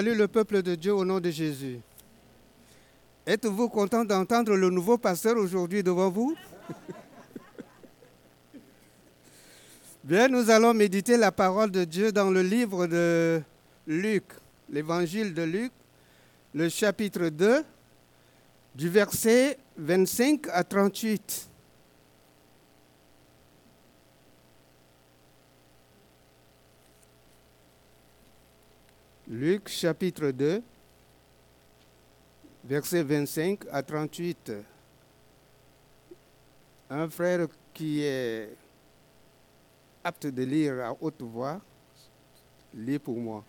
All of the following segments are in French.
Salut le peuple de Dieu au nom de Jésus. Êtes-vous content d'entendre le nouveau pasteur aujourd'hui devant vous? Bien, nous allons méditer la parole de Dieu dans le livre de Luc, l'évangile de Luc, le chapitre 2, du verset 25 à 38. Luc chapitre 2, verset 25 à 38. Un frère qui est apte de lire à haute voix, lit pour moi.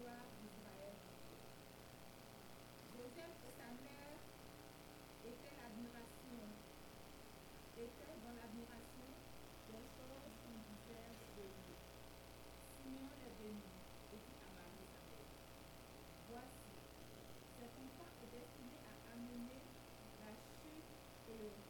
gloire d'Israël. Joseph sa mère étaient l'admiration, étaient dans l'admiration des choses qu'on disait de lui. Et à Marie sa voici, cet enfant est à amener la chute et le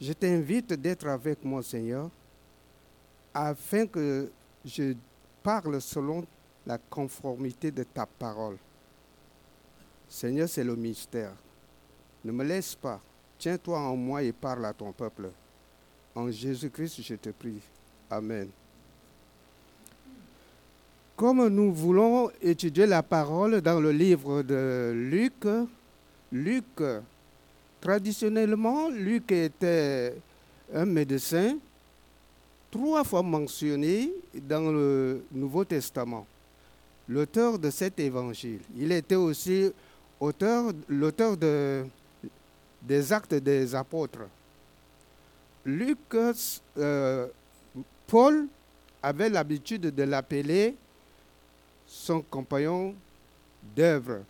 Je t'invite d'être avec moi, Seigneur, afin que je parle selon la conformité de ta parole. Seigneur, c'est le mystère. Ne me laisse pas. Tiens-toi en moi et parle à ton peuple. En Jésus-Christ, je te prie. Amen. Comme nous voulons étudier la parole dans le livre de Luc, Luc, traditionnellement, Luc était un médecin, trois fois mentionné dans le Nouveau Testament, l'auteur de cet évangile. Il était aussi auteur, l'auteur de, des actes des apôtres. Luc, euh, Paul avait l'habitude de l'appeler son compagnon d'œuvre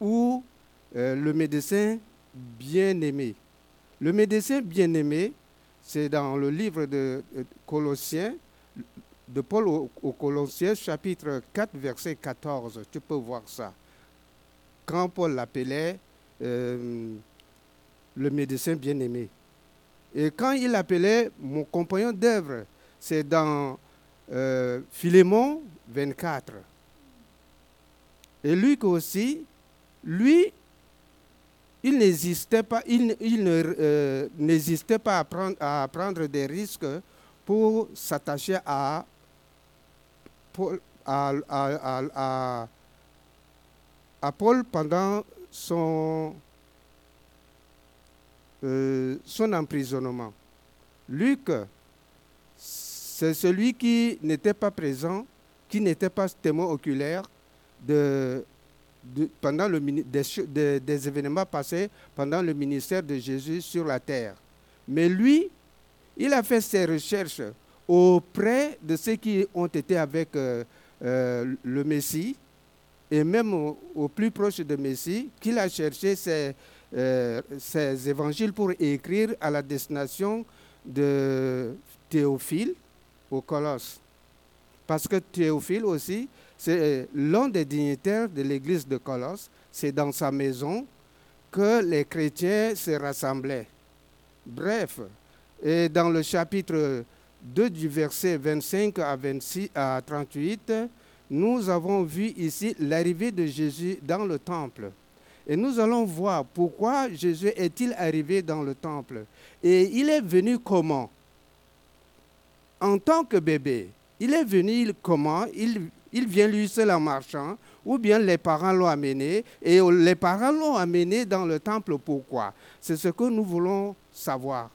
ou euh, le médecin bien-aimé. Le médecin bien-aimé, c'est dans le livre de Colossiens, de Paul aux, Colossiens, chapitre 4, verset 14. Tu peux voir ça. Quand Paul l'appelait euh, le médecin bien-aimé. Et quand il l'appelait mon compagnon d'œuvre, c'est dans euh, Philémon 24. Et Luc aussi, lui, il n'existait pas, il, euh, pas à prendre, des risques pour s'attacher à, Paul, à, Paul pendant son, euh, son emprisonnement. Luc, c'est celui qui n'était pas présent, qui n'était pas témoin oculaire de, pendant le, des, événements passés pendant le ministère de Jésus sur la terre. Mais lui, il a fait ses recherches auprès de ceux qui ont été avec euh, euh, le Messie et même au, plus proche de Messie, qu'il a cherché ses, euh, ses évangiles pour écrire à la destination de Théophile au Colosse. Parce que Théophile aussi, c'est l'un des dignitaires de l'église de Colosse. C'est dans sa maison que les chrétiens se rassemblaient. Bref, et dans le chapitre 2 du verset 25 à, 26, à 38, nous avons vu ici l'arrivée de Jésus dans le temple. Et nous allons voir pourquoi Jésus est-il arrivé dans le temple. Et il est venu comment? En tant que bébé. Il est venu comment? Il vient lui seul en marchant, ou bien les parents l'ont amené, et les parents l'ont amené dans le temple. Pourquoi? C'est ce que nous voulons savoir.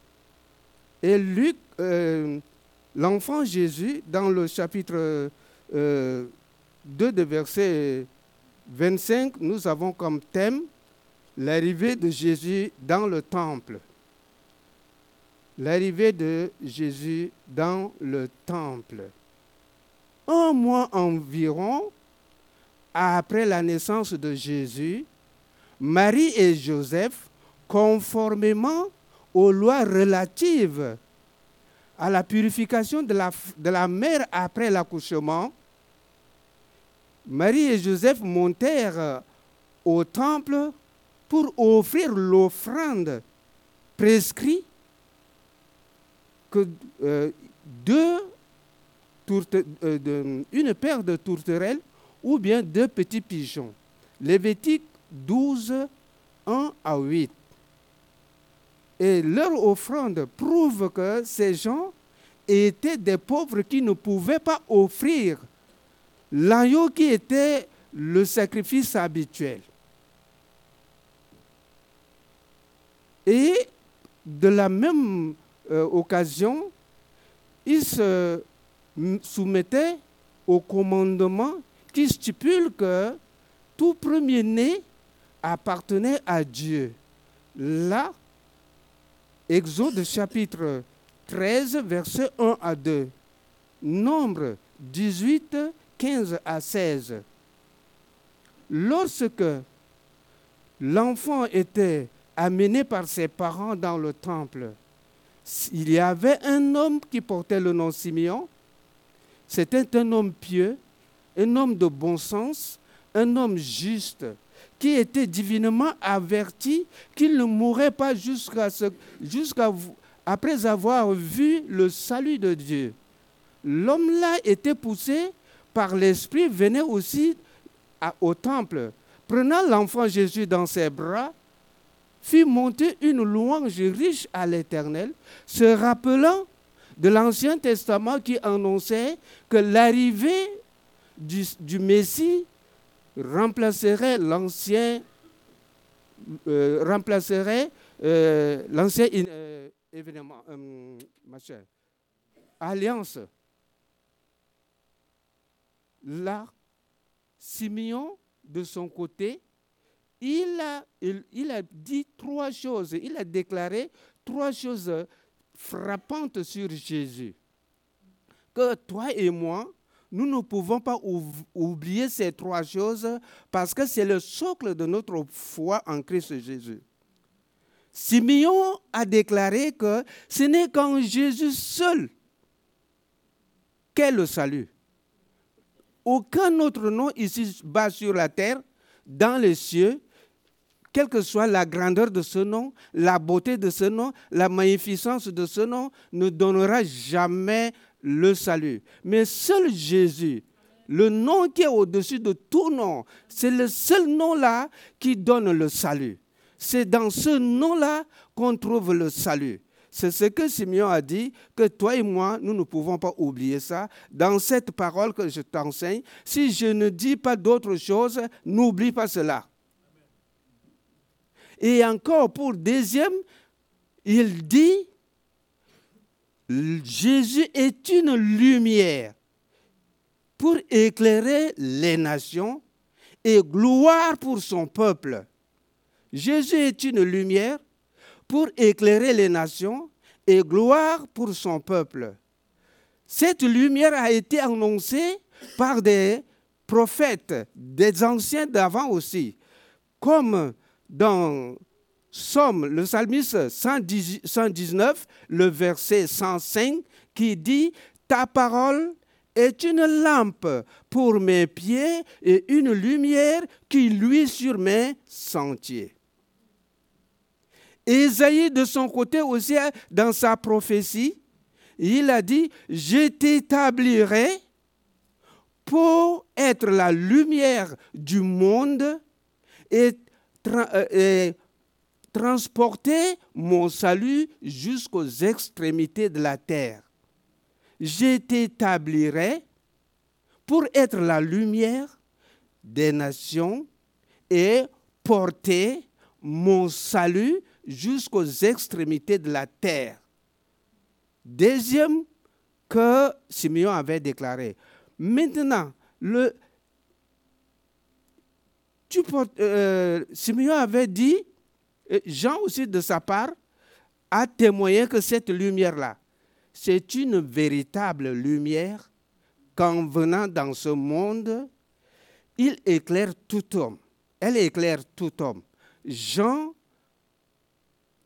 Et Luc, euh, l'enfant Jésus, dans le chapitre 2 euh, de verset 25, nous avons comme thème l'arrivée de Jésus dans le temple. L'arrivée de Jésus dans le temple un mois environ après la naissance de Jésus, Marie et Joseph, conformément aux lois relatives à la purification de la, mère après l'accouchement, Marie et Joseph montèrent au temple pour offrir l'offrande prescrite que euh, deux euh, une paire de tourterelles ou bien deux petits pigeons. Lévitique 12, 1 à 8. Et leur offrande prouve que ces gens étaient des pauvres qui ne pouvaient pas offrir l'agneau qui était le sacrifice habituel. Et de la même euh, occasion, ils se soumettait au commandement qui stipule que tout premier-né appartenait à Dieu. Là, Exode chapitre 13, verset 1 à 2. Nombre 18, 15 à 16. Lorsque l'enfant était amené par ses parents dans le temple, il y avait un homme qui portait le nom Simeon c'était un homme pieux, un homme de bon sens, un homme juste, qui était divinement averti qu'il ne mourrait pas après avoir vu le salut de Dieu. L'homme-là était poussé par l'Esprit, venait aussi au temple. Prenant l'enfant Jésus dans ses bras, fit monter une louange riche à l'Éternel, se rappelant de l'Ancien Testament qui annonçait que l'arrivée du, Messie remplacerait l'ancien euh, remplacerait euh, l'ancien euh, événement, alliance. Là, Simeon, de son côté, il a dit trois choses. Il a déclaré trois choses frappante sur Jésus. Que toi et moi, nous ne pouvons pas oublier ces trois choses parce que c'est le socle de notre foi en Christ Jésus. Simeon a déclaré que ce n'est qu'en Jésus seul qu'est le salut. Aucun autre nom ici bas sur la terre, dans les cieux, quelle que soit la grandeur de ce nom, la beauté de ce nom, la magnificence de ce nom, ne donnera jamais le salut. Mais seul Jésus, le nom qui est au-dessus de tout nom, c'est le seul nom-là qui donne le salut. C'est dans ce nom-là qu'on trouve le salut. C'est ce que Simeon a dit, que toi et moi, nous ne pouvons pas oublier ça. Dans cette parole que je t'enseigne, si je ne dis pas d'autre chose, n'oublie pas cela. Et encore pour deuxième, il dit, Jésus est une lumière pour éclairer les nations et gloire pour son peuple. Jésus est une lumière pour éclairer les nations et gloire pour son peuple. Cette lumière a été annoncée par des prophètes, des anciens d'avant aussi, comme dans Somme, le psalmiste 119, le verset 105, qui dit, Ta parole est une lampe pour mes pieds et une lumière qui luit sur mes sentiers. Ésaïe, de son côté aussi, dans sa prophétie, il a dit, je t'établirai pour être la lumière du monde et, euh, et transporter mon salut jusqu'aux extrémités de la terre je t'établirai pour être la lumière des nations et porter mon salut jusqu'aux extrémités de la terre. Deuxième que Simeon avait déclaré. Maintenant, le, euh, Simeon avait dit, Jean aussi de sa part, a témoigné que cette lumière-là, c'est une véritable lumière qu'en venant dans ce monde, il éclaire tout homme. Elle éclaire tout homme. Jean,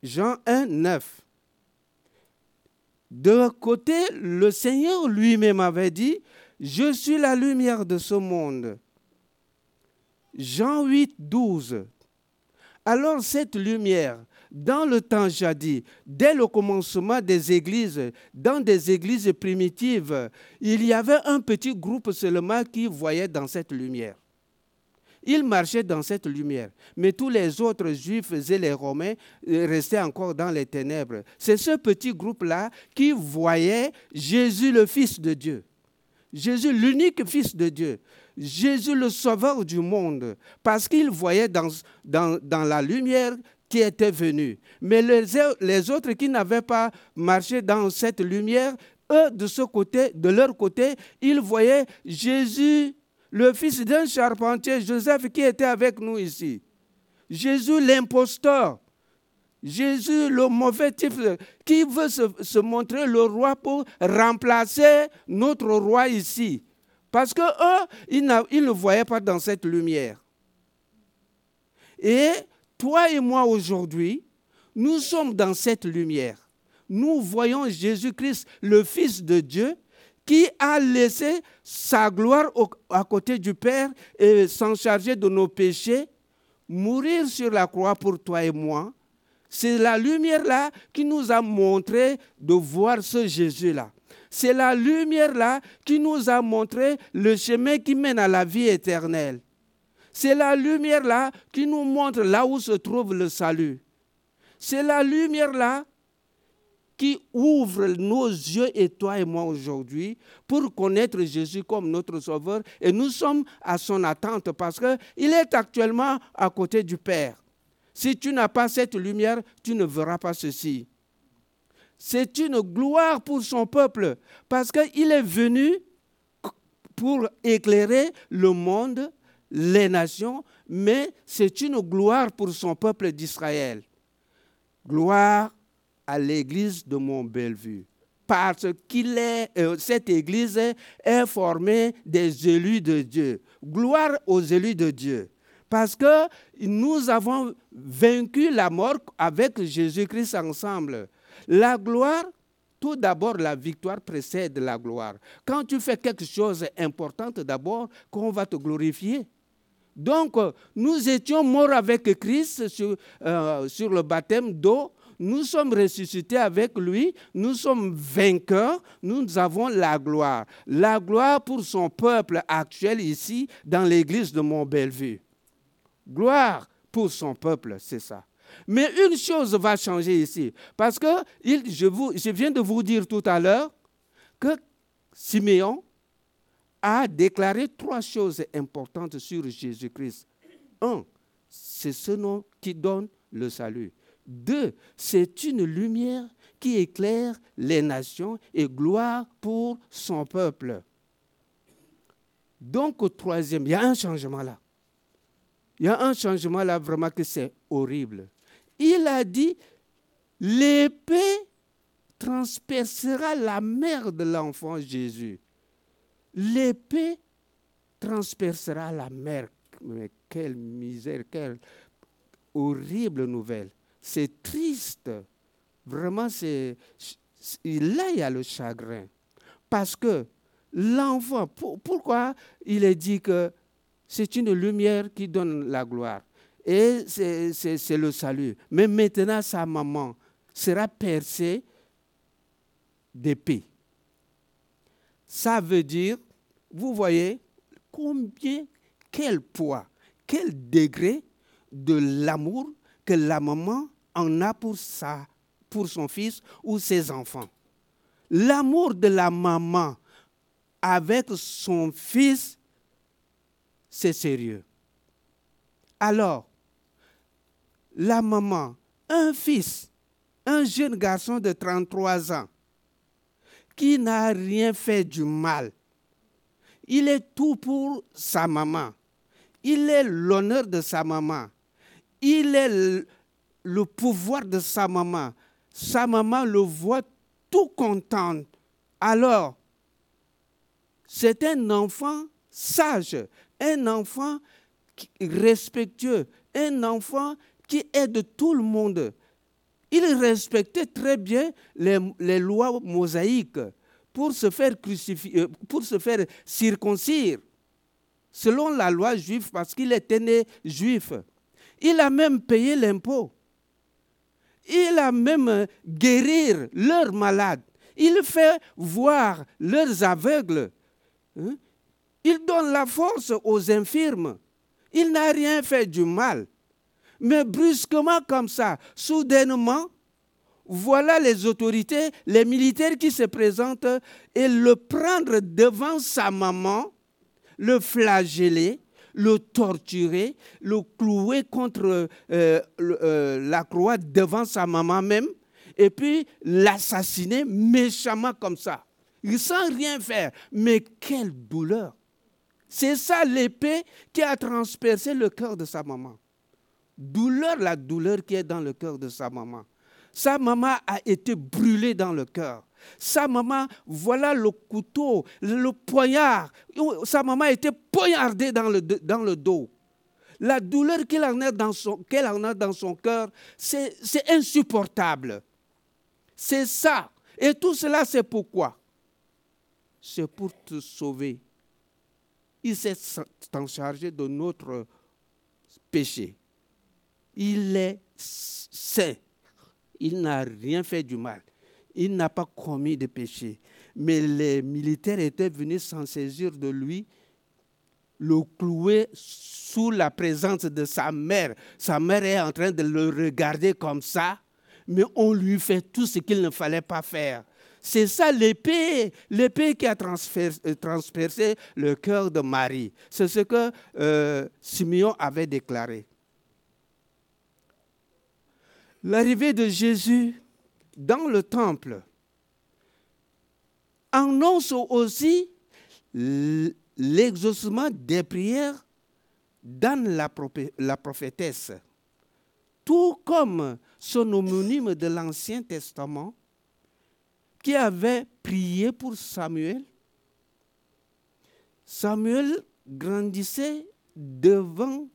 Jean 1, 9. De côté, le Seigneur lui-même avait dit, je suis la lumière de ce monde. Jean 8, 12. Alors cette lumière dans le temps jadis, dès le commencement des églises, dans des églises primitives, il y avait un petit groupe seulement qui voyait dans cette lumière. Ils marchaient dans cette lumière, mais tous les autres juifs et les romains euh, restaient encore dans les ténèbres. C'est ce petit groupe-là qui voyait Jésus le Fils de Dieu. Jésus l'unique Fils de Dieu. Jésus le Sauveur du monde, parce qu'il voyait dans, dans, la lumière qui était venu. Mais les, les autres qui n'avaient pas marché dans cette lumière, eux, de ce côté, de leur côté, ils voyaient Jésus, le fils d'un charpentier, Joseph, qui était avec nous ici. Jésus, l'imposteur. Jésus, le mauvais type, qui veut se, montrer le roi pour remplacer notre roi ici. Parce que eux, ils, ils ne voyaient pas dans cette lumière. Et toi et moi aujourd'hui, nous sommes dans cette lumière. Nous voyons Jésus-Christ, le Fils de Dieu, qui a laissé sa gloire à côté du Père et s'en charger de nos péchés, mourir sur la croix pour toi et moi. C'est la lumière-là qui nous a montré de voir ce Jésus-là. C'est la lumière-là qui nous a montré le chemin qui mène à la vie éternelle. C'est la lumière-là qui nous montre là où se trouve le salut. C'est la lumière-là qui ouvre nos yeux et toi et moi aujourd'hui pour connaître Jésus comme notre Sauveur. Et nous sommes à son attente parce qu'il est actuellement à côté du Père. Si tu n'as pas cette lumière, tu ne verras pas ceci. C'est une gloire pour son peuple parce qu'il est venu pour éclairer le monde les nations, mais c'est une gloire pour son peuple d'Israël. Gloire à l'église de Mont-Bellevue. Parce est, euh, cette église est formée des élus de Dieu. Gloire aux élus de Dieu. Parce que nous avons vaincu la mort avec Jésus-Christ ensemble. La gloire tout d'abord, la victoire précède la gloire. Quand tu fais quelque chose d'important, d'abord, qu'on va te glorifier. Donc, nous étions morts avec Christ sur, euh, sur le baptême d'eau. Nous sommes ressuscités avec lui. Nous sommes vainqueurs. Nous avons la gloire. La gloire pour son peuple actuel ici, dans l'église de Mont-Bellevue. Gloire pour son peuple, c'est ça. Mais une chose va changer ici. Parce que je, viens de vous dire tout à l'heure que Siméon a déclaré trois choses importantes sur Jésus-Christ. Un, c'est ce nom qui donne le salut. Deux, c'est une lumière qui éclaire les nations et gloire pour son peuple. Donc, au troisième, il y a un changement là. Il y a un changement là vraiment que c'est horrible. Il a dit, l'épée transpercera la mère de l'enfant Jésus l'épée transpercera la mer. Mais quelle misère, quelle horrible nouvelle. C'est triste. Vraiment, c'est, là, il y a le chagrin. Parce que l'enfant, pourquoi il est dit que c'est une lumière qui donne la gloire? Et c'est le salut. Mais maintenant, sa maman sera percée d'épée. Ça veut dire, vous voyez, combien, quel poids, quel degré de l'amour que la maman en a pour, sa, pour son fils ou ses enfants. L'amour de la maman avec son fils, c'est sérieux. Alors, la maman, un fils, un jeune garçon de 33 ans, qui n'a rien fait du mal. Il est tout pour sa maman. Il est l'honneur de sa maman. Il est le, pouvoir de sa maman. Sa maman le voit tout content. Alors, c'est un enfant sage, un enfant respectueux, un enfant qui aide tout le monde. Il respectait très bien les, lois mosaïques pour se faire crucifier, euh, pour se faire circoncire, selon la loi juive, parce qu'il était né juif. Il a même payé l'impôt. Il a même guéri leurs malades. Il fait voir leurs aveugles. Hein? Il donne la force aux infirmes. Il n'a rien fait du mal. Mais brusquement comme ça, soudainement, voilà les autorités, les militaires qui se présentent et le prendre devant sa maman, le flageller, le torturer, le clouer contre euh, euh, la croix devant sa maman même, et puis l'assassiner méchamment comme ça, sans rien faire. Mais quelle douleur! C'est ça l'épée qui a transpercé le cœur de sa maman douleur, la douleur qui est dans le cœur de sa maman. Sa maman a été brûlée dans le cœur. Sa maman, voilà le couteau, le poignard. Sa maman a été poignardée dans le, dans le dos. La douleur qu'elle en a dans son, qu'elle en a dans son cœur, c'est, c'est insupportable. C'est ça. Et tout cela, c'est pourquoi? C'est pour te sauver. Il s'est en chargé de notre péché il est saint. Il n'a rien fait du mal. Il n'a pas commis de péché. Mais les militaires étaient venus s'en saisir de lui, le clouer sous la présence de sa mère. Sa mère est en train de le regarder comme ça, mais on lui fait tout ce qu'il ne fallait pas faire. C'est ça l'épée, l'épée qui a euh, transpercé le cœur de Marie. C'est ce que euh, Simeon avait déclaré l'arrivée de Jésus dans le temple annonce aussi l'exaucement des prières dans la prophétesse. Tout comme son homonyme de l'Ancien Testament qui avait prié pour Samuel. Samuel grandissait devant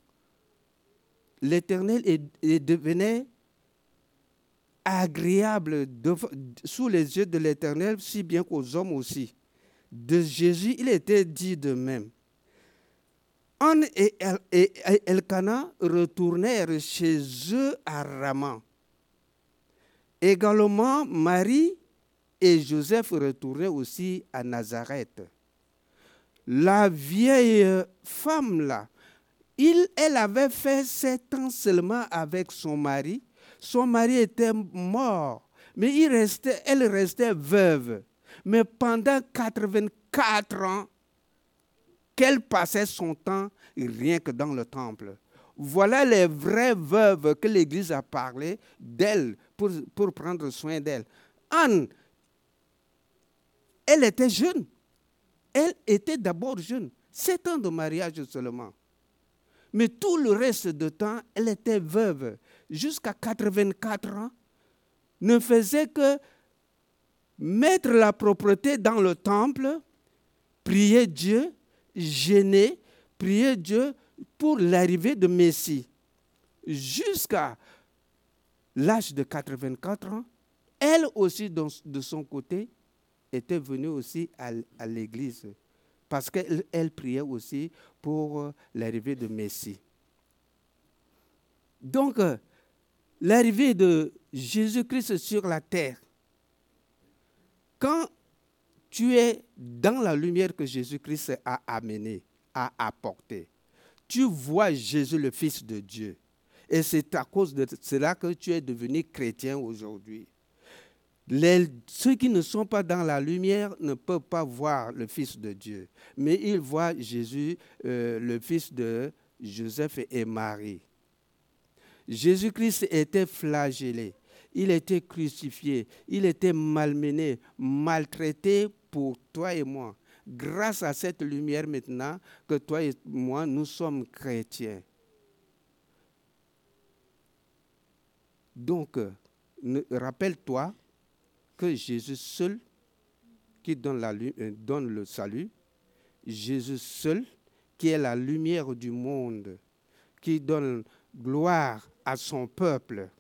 l'Éternel et, devenait agréable sous les yeux de l'Éternel, si bien qu'aux hommes aussi. De Jésus, il était dit de même. Anne et, Elkanah retournèrent chez eux à Rama. Également, Marie et Joseph retournaient aussi à Nazareth. La vieille femme-là, elle avait fait sept ans seulement avec son mari. Son mari était mort, mais elle restait veuve. Mais pendant 84 ans, qu'elle passait son temps rien que dans le temple. Voilà les vraies veuves que l'Église a parlé d'elles pour, prendre soin d'elles. Anne, elle était jeune. Elle était d'abord jeune. Sept ans de mariage seulement. Mais tout le reste du temps, elle était veuve. Jusqu'à 84 ans, ne faisait que mettre la propreté dans le temple, prier Dieu, gêner, prier Dieu pour l'arrivée de Messie. Jusqu'à l'âge de 84 ans, elle aussi, de son côté, était venue aussi à, l'église parce qu'elle priait aussi pour euh, l'arrivée de Messie. Donc, euh, l'arrivée de Jésus-Christ sur la terre, quand tu es dans la lumière que Jésus-Christ a amenée, a apportée, tu vois Jésus le Fils de Dieu. Et c'est à cause de cela que tu es devenu chrétien aujourd'hui ceux qui ne sont pas dans la lumière ne peuvent pas voir le Fils de Dieu, mais ils voient Jésus, euh, le Fils de Joseph et Marie. Jésus-Christ était flagellé, il était crucifié, il était malmené, maltraité pour toi et moi. Grâce à cette lumière maintenant que toi et moi, nous sommes chrétiens. Donc, rappelle-toi, que Jésus seul qui euh, donne le salut, Jésus seul qui est la lumière du monde, qui donne gloire à son peuple,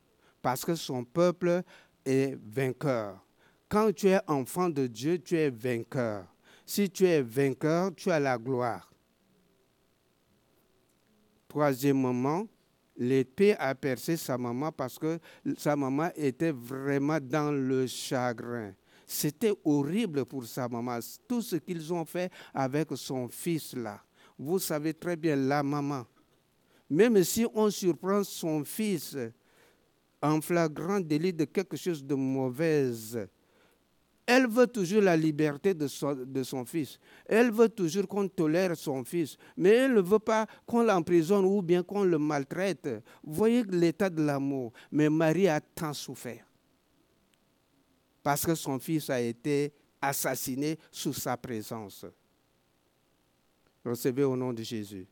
parce que son peuple est vainqueur. Quand tu es enfant de Dieu, tu es vainqueur. Si tu es vainqueur, tu as la gloire. Troisièmement, l'épée a percé sa maman parce que sa maman était vraiment dans le chagrin. C'était horrible pour sa maman, tout ce qu'ils ont fait avec son fils là. Vous savez très bien, la maman, même si on surprend son fils en flagrant délit de quelque chose de mauvaise, elle veut toujours la liberté de son, fils. Elle veut toujours qu'on tolère son fils. Mais elle ne veut pas qu'on l'emprisonne ou bien qu'on le maltraite. Voyez l'état de l'amour. Mais Marie a tant souffert. Parce que son fils a été assassiné sous sa présence. Recevez au nom de Jésus.